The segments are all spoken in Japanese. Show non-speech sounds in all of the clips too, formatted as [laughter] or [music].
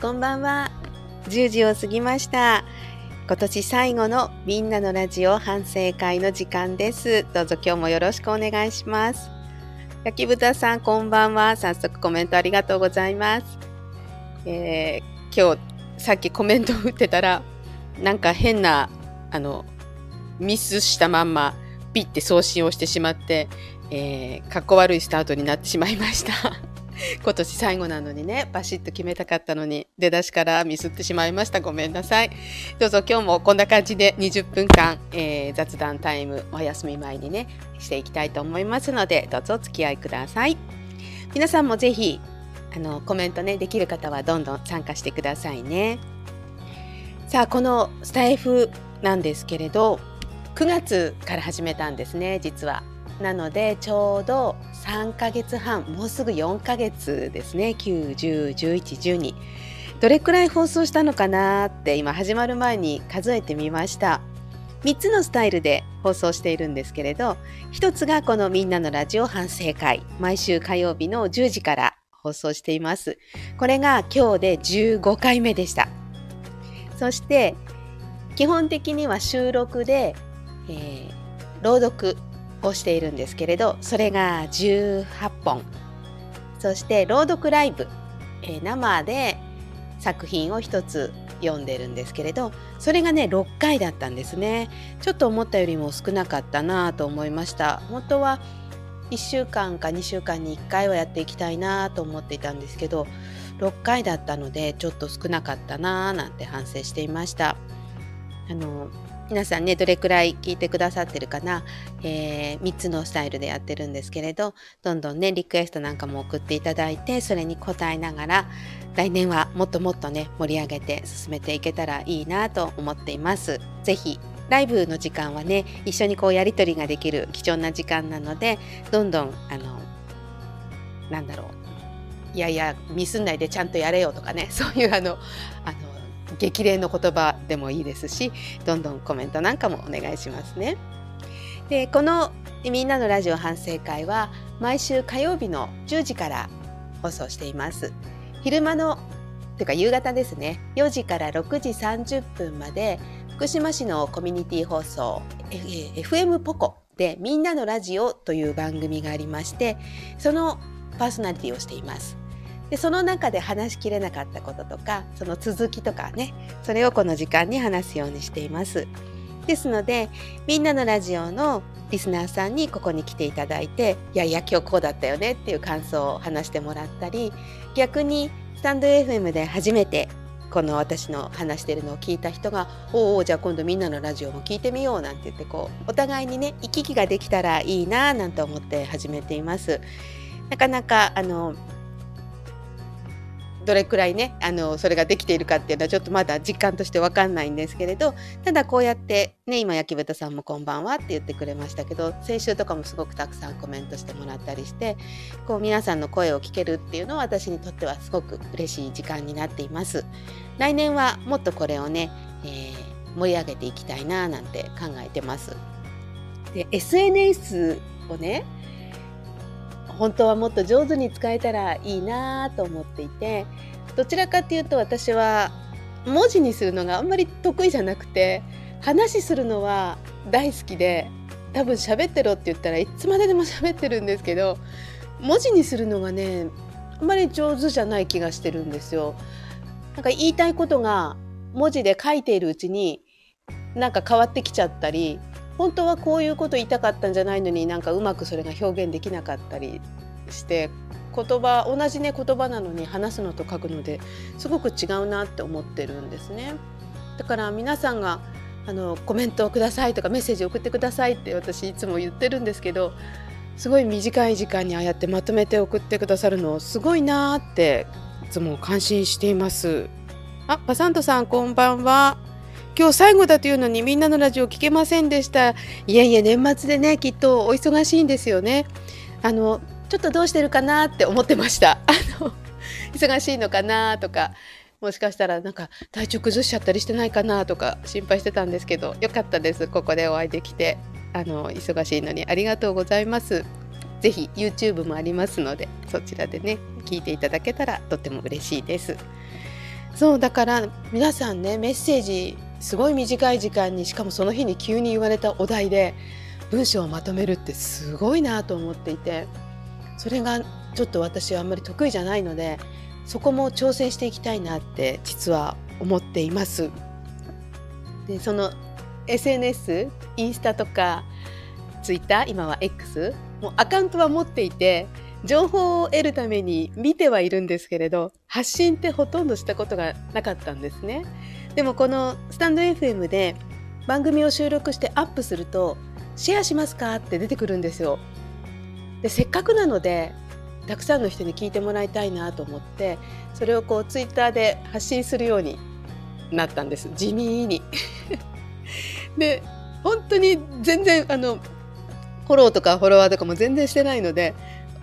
こんばんは。10時を過ぎました。今年最後のみんなのラジオ反省会の時間です。どうぞ今日もよろしくお願いします。焼き豚さん、こんばんは。早速コメントありがとうございます。えー今日、さっきコメントを打ってたら、なんか変な、あの、ミスしたまんま、ピッて送信をしてしまって、えー、かっこ悪いスタートになってしまいました。今年最後なのにね、バシッと決めたかったのに、出だしからミスってしまいました。ごめんなさい。どうぞ今日もこんな感じで20分間、えー雑談タイム、お休み前にね、していきたいと思いますので、どうぞお付き合いください。皆さんもぜひ、あの、コメントね、できる方はどんどん参加してくださいね。さあ、このスタイフなんですけれど、9月から始めたんですね、実は。なのでちょうど3ヶ月半もうすぐ4ヶ月ですね。9101112どれくらい放送したのかなって今始まる前に数えてみました。3つのスタイルで放送しているんですけれど1つがこのみんなのラジオ反省会。毎週火曜日の10時から放送しています。これが今日で15回目でした。そして基本的には収録で、えー朗読をしているんですけれどそれが18本。そして朗読ライブ、えー生で作品を一つ読んでるんですけれどそれがね6回だったんですね。ちょっと思ったよりも少なかったなと思いました。本当は1週間か2週間に1回はやっていきたいなと思っていたんですけど6回だったのでちょっと少なかったななんて反省していました。あの皆さんねどれくらい聞いてくださってるかな、えー3つのスタイルでやってるんですけれどどんどんねリクエストなんかも送っていただいてそれに応えながら来年はもっともっとね盛り上げて進めていけたらいいなと思っています。ぜひライブの時間はね一緒にこうやり取りができる貴重な時間なのでどんどんあのなんだろういやいやミスんないでちゃんとやれよとかねそういうあのあの激励の言葉でもいいですしどんどんコメントなんかもお願いしますね。でこの「みんなのラジオ反省会」は毎週火曜日の10時から放送しています。昼間のというか夕方ですね4時から6時30分まで福島市のコミュニティ放送 FM ポコで「みんなのラジオ」という番組がありましてそのパーソナリティをしています。でその中で話しきれなかったこととかその続きとかねそれをこの時間に話すようにしています。ですのでみんなのラジオのリスナーさんにここに来ていただいていやいや今日こうだったよねっていう感想を話してもらったり逆にスタンド FM で初めてこの私の話してるのを聞いた人が「おおじゃあ今度みんなのラジオも聞いてみよう」なんて言ってこうお互いにね行き来ができたらいいななんて思って始めています。なかなかあのどれくらいねあのそれができているかっていうのはちょっとまだ実感として分かんないんですけれどただこうやってね今焼豚さんもこんばんはって言ってくれましたけど先週とかもすごくたくさんコメントしてもらったりしてこう皆さんの声を聞けるっていうのは私にとってはすごく嬉しい時間になっています。来年はもっとこれをね、えー盛り上げていきたいななんて考えてます。で SNS をね本当はもっと上手に使えたらいいなと思っていてどちらかっていうと私は文字にするのがあんまり得意じゃなくて話するのは大好きで多分喋ってろって言ったらいつまででも喋ってるんですけど文字にするのがねあんまり上手じゃない気がしてるんですよ。なんか言いたいことが文字で書いているうちになんか変わってきちゃったり本当はこういうこと言いたかったんじゃないのになんかうまくそれが表現できなかったりして言葉同じね言葉なのに話すのと書くのですごく違うなって思ってるんですね。だから皆さんがあのコメントをくださいとかメッセージを送ってくださいって私いつも言ってるんですけどすごい短い時間にああやってまとめて送ってくださるのすごいなーっていつも感心しています。あ、バサントさんこんばんは。今日最後だというのにみんなのラジオ聞けませんでした。いやいや年末でねきっとお忙しいんですよね。あのちょっとどうしてるかなって思ってました。[laughs] あの忙しいのかなとかもしかしたらなんか体調崩しちゃったりしてないかなとか心配してたんですけどよかったですここでお会いできてあの忙しいのにありがとうございます。ぜひ YouTube もありますのでそちらでね聞いていただけたらとっても嬉しいです。そうだから皆さんねメッセージすごい短い時間にしかもその日に急に言われたお題で文章をまとめるってすごいなと思っていてそれがちょっと私はあんまり得意じゃないのでそこも挑戦していきたいなって実は思っています。でその SNS インスタとかツイッター今は X もうアカウントは持っていて情報を得るために見てはいるんですけれど発信ってほとんどしたことがなかったんですねでもこのスタンド FM で番組を収録してアップするとシェアしますかって出てくるんですよ。でせっかくなのでたくさんの人に聞いてもらいたいなと思ってそれをこうツイッターで発信するようになったんです。地味に。[laughs] で本当に全然あのフォローとかフォロワーとかも全然してないので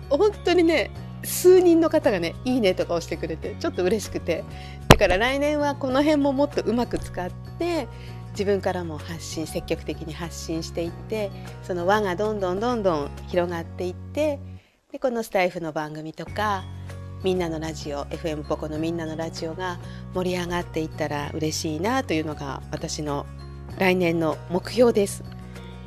本当にね数人の方がね「いいね」とか押してくれてちょっと嬉しくてだから来年はこの辺ももっとうまく使って自分からも発信積極的に発信していってその輪がどんどんどんどん広がっていってでこのスタイフの番組とかみんなのラジオ FM ポコのみんなのラジオが盛り上がっていったら嬉しいなというのが私の来年の目標です。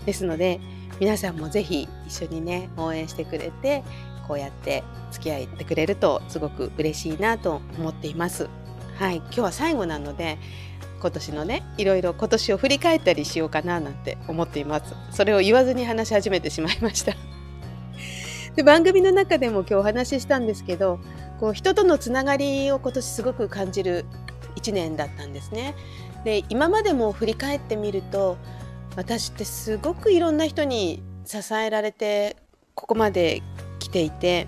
ですので皆さんもぜひ一緒にね応援してくれてこうやって付き合ってくれるとすごく嬉しいなと思っています。はい、今日は最後なので今年のねいろいろ今年を振り返ったりしようかななんて思っています。それを言わずに話し始めてしまいました。[laughs] で番組の中でも今日お話ししたんですけどこう人とのつながりを今年すごく感じる1年だったんですね。で今までも振り返ってみると私ってすごくいろんな人に支えられてここまで来ていて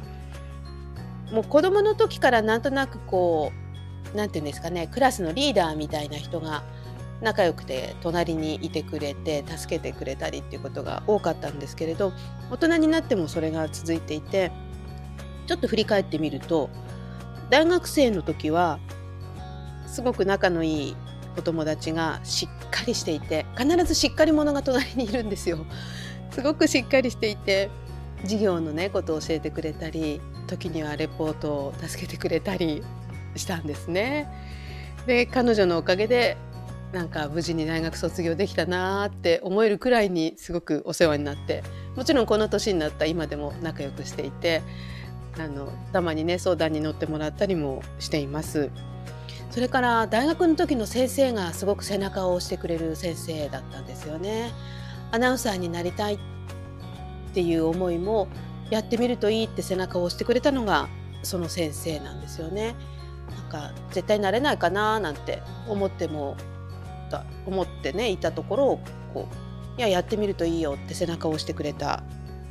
もう子どもの時からなんとなくこう何て言うんですかねクラスのリーダーみたいな人が仲良くて隣にいてくれて助けてくれたりっていうことが多かったんですけれど大人になってもそれが続いていてちょっと振り返ってみると大学生の時はすごく仲のいいお友達がしっかりしていて必ずしっかり者が隣にいるんですよ。すごくしっかりしていて授業のねことを教えてくれたり時にはレポートを助けてくれたり [laughs] したんですね。で彼女のおかげでなんか無事に大学卒業できたなーって思えるくらいにすごくお世話になってもちろんこの年になった今でも仲良くしていてあのたまにね相談に乗ってもらったりもしています。それから大学の時の先生がすごく背中を押してくれる先生だったんですよね。アナウンサーになりたいっていう思いもやってみるといいって背中を押してくれたのがその先生なんですよね。なんか絶対なれないかななんて思っても思ってねいたところをこういややってみるといいよって背中を押してくれた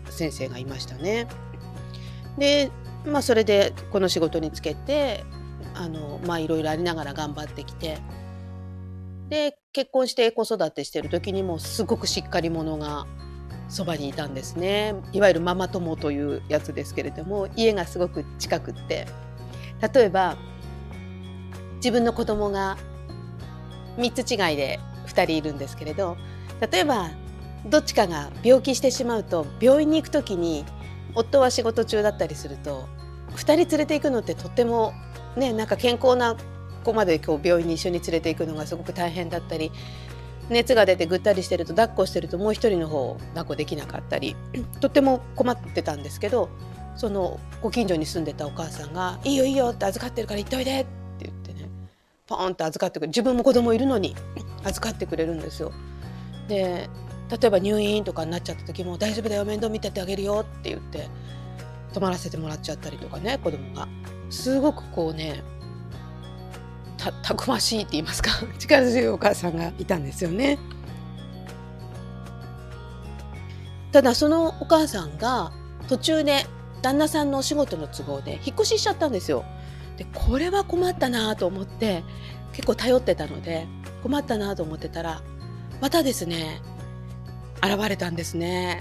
先生がいましたね。でまあそれでこの仕事につけてあのまあいろいろありながら頑張ってきてで結婚して子育てしてる時にもすごくしっかり者がそばにいたんですね。いわゆるママ友というやつですけれども家がすごく近くって。例えば自分の子供が3つ違いで2人いるんですけれど例えばどっちかが病気してしまうと病院に行く時に夫は仕事中だったりすると2人連れて行くのってとってもねなんか健康な子まで今日病院に一緒に連れて行くのがすごく大変だったり熱が出てぐったりしてると抱っこしてるともう一人の方を抱っこできなかったり [clears throat] とっても困ってたんですけどそのご近所に住んでたお母さんが「いいよいいよ」って預かってるから行っておいでって言ってねポーンって預かってくれる自分も子供いるのに [clears throat] 預かってくれるんですよ。で例えば入院とかになっちゃった時も「大丈夫だよ面倒見ててあげるよ」って言って泊まらせてもらっちゃったりとかね子供が。すごくこうねたたくましいって言いますか？[laughs] 力強いお母さんがいたんですよね。ただそのお母さんが途中で旦那さんのお仕事の都合で引っ越ししちゃったんですよ。でこれは困ったなと思って結構頼ってたので困ったなと思ってたらまたですね現れたんですね。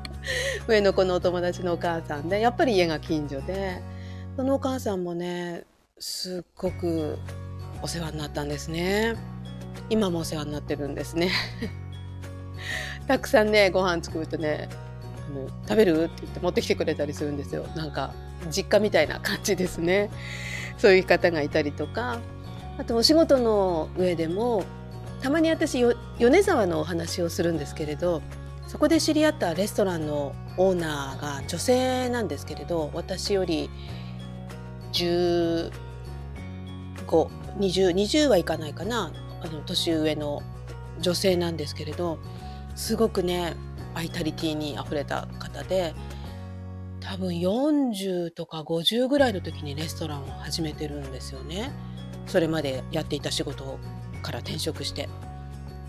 [laughs] 上の子のお友達のお母さんでやっぱり家が近所でそのお母さんもねすっごくお世話になったんですね。今もお世話になってるんですね。[laughs] たくさんねご飯作るとねあの食べる？って言って持ってきてくれたりするんですよ。なんか実家みたいな感じですね。そういう方がいたりとか。あとお仕事の上でもたまに私米沢のお話をするんですけれどそこで知り合ったレストランのオーナーが女性なんですけれど私より15 1520 20はいかないかなあの年上の女性なんですけれどすごくねバイタリティにあふれた方で多分40とか50ぐらいの時にレストランを始めてるんですよね。それまでやっていた仕事から転職して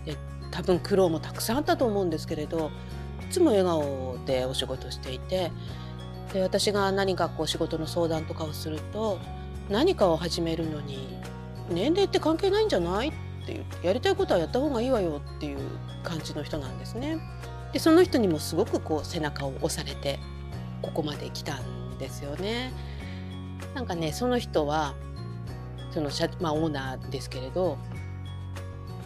で多分苦労もたくさんあったと思うんですけれどいつも笑顔でお仕事していてで私が何かこう仕事の相談とかをすると何かを始めるのに年齢って関係ないんじゃない？っていうやりたいことはやった方がいいわよっていう感じの人なんですね。でその人にもすごくこう背中を押されてここまで来たんですよね。なんかねその人はその社、まあ、オーナーですけれど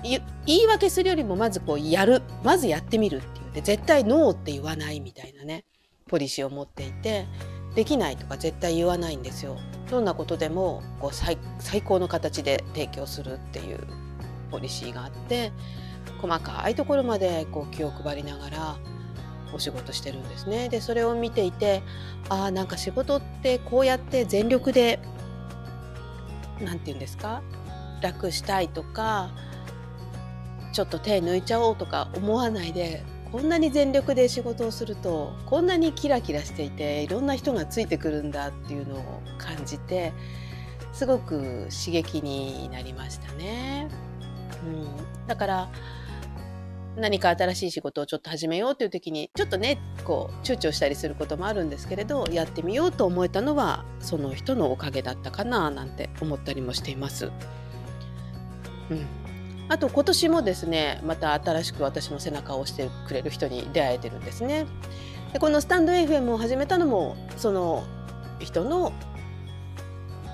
言い訳するよりもまずこうやるまずやってみるっていうで絶対ノーって言わないみたいなねポリシーを持っていてできないとか絶対言わないんですよ。どんなことでもこう最最高の形で提供するっていうポリシーがあって細かいところまでこう気を配りながらお仕事してるんですね。でそれを見ていてああなんか仕事ってこうやって全力で何て言うんですか楽したいとかちょっと手抜いちゃおうとか思わないでこんなに全力で仕事をするとこんなにキラキラしていていろんな人がついてくるんだっていうのをじてすごく刺激になりましたね。うん、だから何か新しい仕事をちょっと始めようという時にちょっとねこう躊躇したりすることもあるんですけれどやってみようと思えたのはその人のおかげだったかななんて思ったりもしています。うん、あと今年もですねまた新しく私の背中を押してくれる人に出会えてるんですね。でこのスタンド FM を始めたのもその人の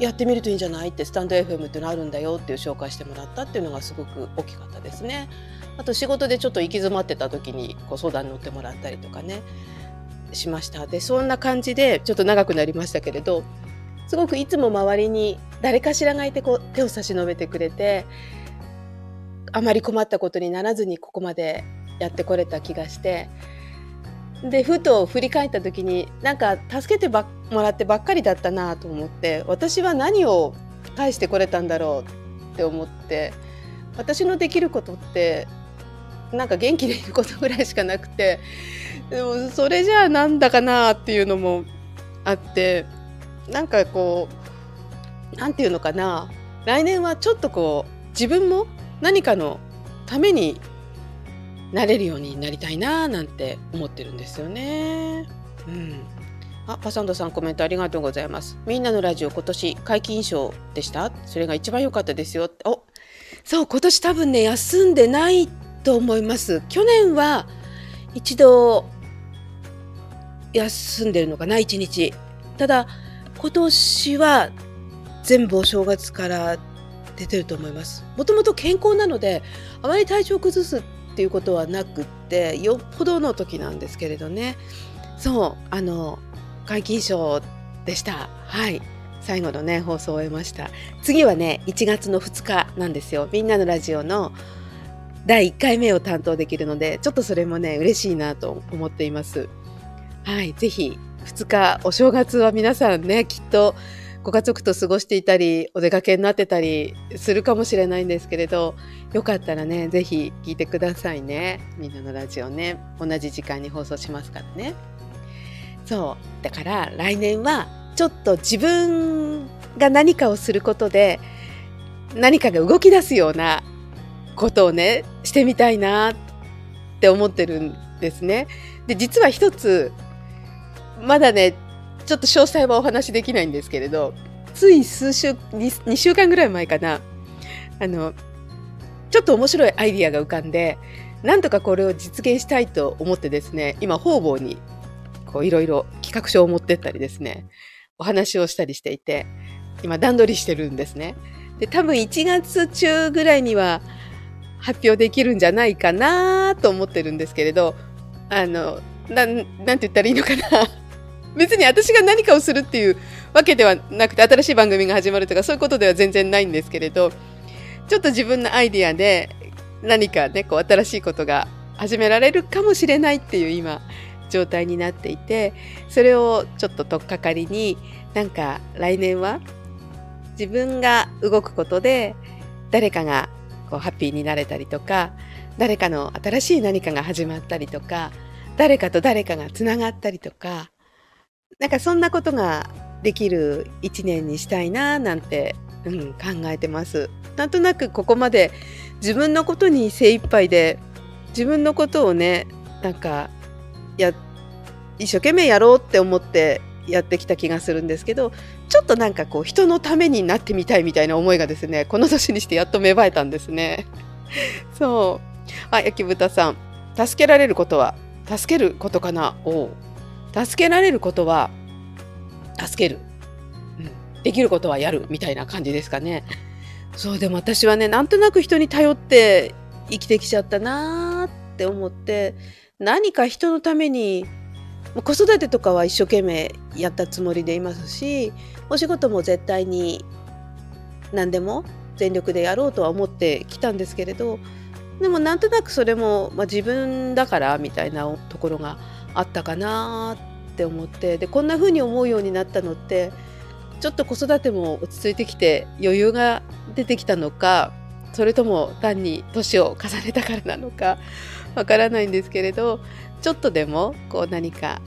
やってみるといいんじゃない？ってスタンド FM っていうのあるんだよっていう紹介してもらったっていうのがすごく大きかったですね。あと仕事でちょっと行き詰まってた時にこう相談に乗ってもらったりとかねしましたでそんな感じでちょっと長くなりましたけれどすごくいつも周りに誰かしらがいてこう手を差し伸べてくれてあまり困ったことにならずにここまでやってこれた気がしてでふと振り返った時になんか助けてもらってばっかりだったなと思って私は何を返してこれたんだろうって思って私のできることってなんか元気でいることぐらいしかなくてでもそれじゃあなんだかなっていうのもあってなんかこうなんていうのかな来年はちょっとこう自分も何かのためになれるようになりたいななんて思ってるんですよね。うん。あ、パサンドさんコメントありがとうございます。みんなのラジオ今年皆勤賞でした？それが一番良かったですよ。お、そう今年多分ね休んでないと思います去年は一度休んでるのかな？1日ただ今年は全部お正月から出てると思いますもともと健康なのであまり体調崩すっていうことはなくってよっぽどの時なんですけれどね。そうあの皆勤賞でした。はい。最後のね放送を終えました。次はね1月の2日なんですよ。みんなのラジオの第1回目を担当できるのでちょっとそれもね嬉しいなと思っています。はい。ぜひ2日お正月は皆さんねきっとご家族と過ごしていたりお出かけになってたりするかもしれないんですけれどよかったらねぜひ聞いてくださいね。みんなのラジオね。同じ時間に放送しますからね。そう。だから来年はちょっと自分が何かをすることで何かが動き出すようなことをねしてみたいなって思ってるんですね。で実は一つまだねちょっと詳細はお話しできないんですけれどつい数週 2, 2週間ぐらい前かなあのちょっと面白いアイディアが浮かんでなんとかこれを実現したいと思ってですね今方々にいろいろ企画書を持ってったりですねお話をしたりしていて、今段取りしてるんですね。で、多分1月中ぐらいには発表できるんじゃないかなと思ってるんですけれど、あの、な、なんて言ったらいいのかな。別に私が何かをするっていうわけではなくて、新しい番組が始まるとかそういうことでは全然ないんですけれど、ちょっと自分のアイディアで何かね、こう新しいことが始められるかもしれないっていう今、状態になっていて、それをちょっと取っかかりに、なんか来年は自分が動くことで誰かがこうハッピーになれたりとか、誰かの新しい何かが始まったりとか、誰かと誰かがつながったりとか、なんかそんなことができる一年にしたいななんて、うん、考えてます。なんとなくここまで自分のことに精一杯で自分のことをねなんかや一生懸命やろうって思ってやってきた気がするんですけどちょっとなんかこう人のためになってみたいみたいな思いがですねこの年にしてやっと芽生えたんですね。[laughs] そうあ焼豚さん助けられることは助けることかな？お助けられることは助ける、うん、できることはやるみたいな感じですかね。そうでも私はねなんとなく人に頼って生きてきちゃったなーって思って何か人のために子育てとかは一生懸命やったつもりでいますしお仕事も絶対に何でも全力でやろうとは思ってきたんですけれどでもなんとなくそれも、まあ、自分だからみたいなところがあったかなって思ってでこんな風に思うようになったのってちょっと子育ても落ち着いてきて余裕が出てきたのかそれとも単に年を重ねたからなのかわからないんですけれどちょっとでもこう何か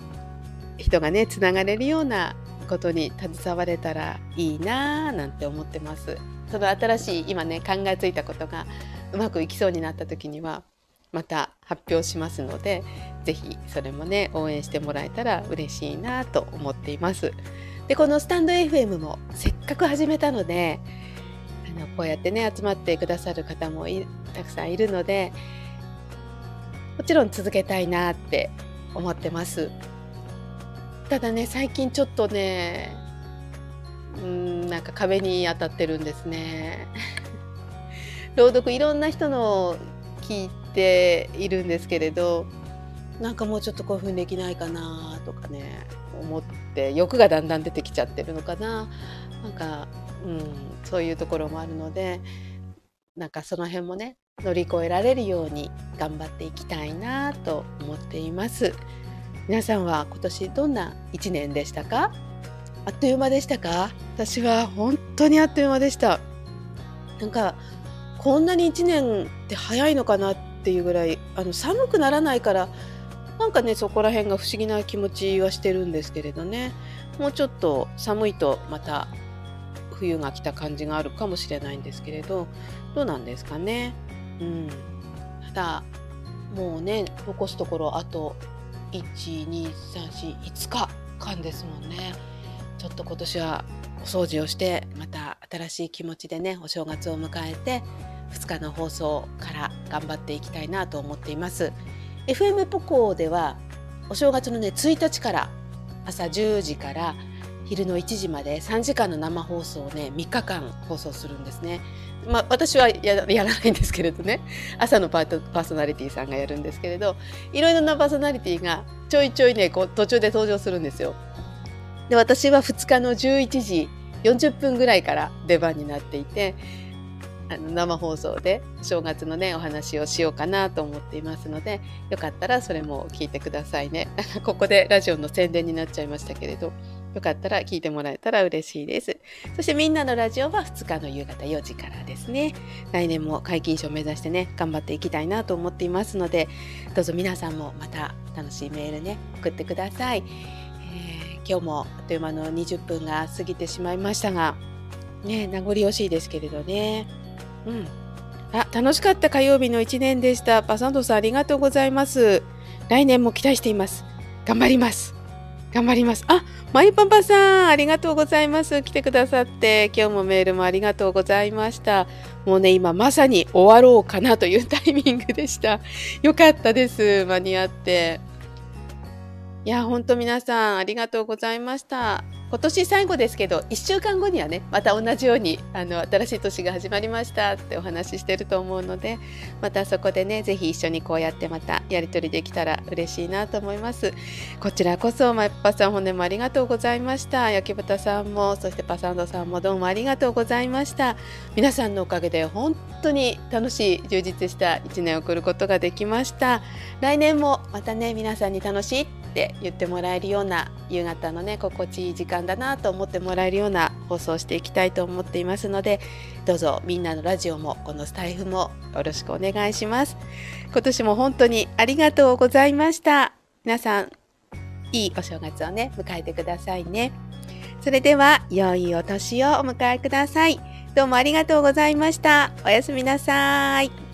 人がねつながれるようなことに携われたらいいなぁなんて思ってます。その新しい今ね考えついたことがうまくいきそうになった時にはまた発表しますので是非それもね応援してもらえたら嬉しいなと思っています。でこのスタンド FM もせっかく始めたのであのこうやってね集まってくださる方もたくさんいるのでもちろん続けたいなって思ってますただね最近ちょっとねうんなんか壁に当たってるんですね [laughs] 朗読いろんな人の聞いているんですけれどなんかもうちょっと興奮できないかなとかね思って欲がだんだん出てきちゃってるのかな。なんか、うん、そういうところもあるのでなんかその辺もね乗り越えられるように頑張っていきたいなと思っています。皆さんは今年どんな1年でしたか？あっという間でしたか？私は本当にあっという間でした。なんかこんなに1年って早いのかなってていうぐらいあの寒くならないからなんかねそこら辺が不思議な気持ちはしてるんですけれどね。もうちょっと寒いとまた冬が来た感じがあるかもしれないんですけれどどうなんですかね。うん。ただもうね残すところあと12345日間ですもんね。ちょっと今年はお掃除をしてまた新しい気持ちでねお正月を迎えて2日の放送から頑張っていきたいなと思っています。FM ポコではお正月のね1日から朝10時から昼の1時まで3時間の生放送をね3日間放送するんですね。まあ、私はやらないんですけれどね朝のパートパーソナリティさんがやるんですけれどいろいろなパーソナリティがちょいちょいねこう途中で登場するんですよ。で私は2日の11時40分ぐらいから出番になっていてあの生放送で正月のねお話をしようかなと思っていますのでよかったらそれも聞いてくださいね。[laughs] ここでラジオの宣伝になっちゃいましたけれどよかったら聞いてもらえたら嬉しいです。そしてみんなのラジオは2日の夕方4時からですね。来年も皆勤賞目指してね頑張っていきたいなと思っていますのでどうぞ皆さんもまた楽しいメールね送ってください、えー、今日もあっという間の20分が過ぎてしまいましたがね名残惜しいですけれどね。うん。あ、楽しかった火曜日の1年でした。パサンドさんありがとうございます。来年も期待しています。頑張ります。頑張ります。あ、マイパパさん、ありがとうございます。来てくださって、今日もメールもありがとうございました。もうね、今まさに終わろうかなというタイミングでした。[laughs] よかったです。間に合って。いや、ほんと皆さん、ありがとうございました。今年最後ですけど1週間後にはねまた同じようにあの新しい年が始まりましたってお話ししてると思うのでまたそこでね是非一緒にこうやってまたやり取りできたら嬉しいなと思います。こちらこそマイパさん本年もありがとうございました。焼き豚さんもそしてパサンドさんもどうもありがとうございました。皆さんのおかげで本当に楽しい充実した1年を送ることができました。来年もまたね皆さんに楽しいって言ってもらえるような夕方のね心地いい時間だなと思ってもらえるような放送をしていきたいと思っていますのでどうぞみんなのラジオもこのスタイフもよろしくお願いします。今年も本当にありがとうございました。皆さんいいお正月をね迎えてくださいね。それでは良いお年をお迎えください。どうもありがとうございました。おやすみなさい。